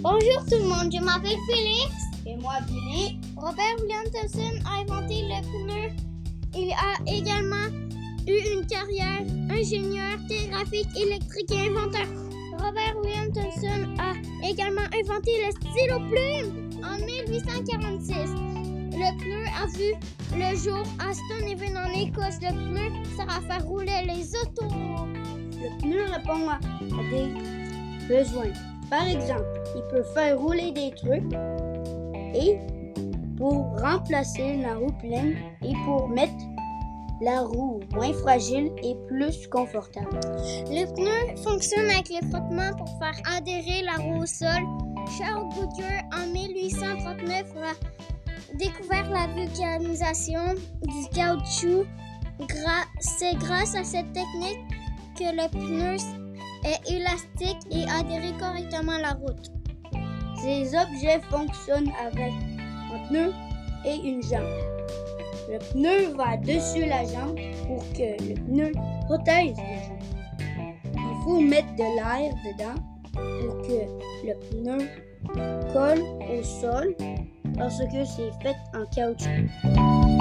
Bonjour tout le monde, je m'appelle Félix. Et moi, Billy. Robert William Thompson a inventé le pneu. Il a également eu une carrière ingénieur télégraphique, électrique et inventeur. Robert William Thompson a également inventé le stylo plume en 1846. Le pneu a vu le jour à Stonehenge en Écosse. Le pneu sert à faire rouler les autos. Le pneu répond à, à des besoins. Par exemple, il peut faire rouler des trucs et pour remplacer la roue pleine et pour mettre la roue moins fragile et plus confortable. Le pneu fonctionne avec le frottement pour faire adhérer la roue au sol. Charles Goodyear, en 1839, a découvert la vulcanisation du caoutchouc. C'est grâce à cette technique que le pneu est élastique et adhère correctement à la route. Ces objets fonctionnent avec un pneu et une jambe. Le pneu va dessus la jambe pour que le pneu protège la jambe. Il faut mettre de l'air dedans pour que le pneu colle au sol parce que c'est fait en caoutchouc.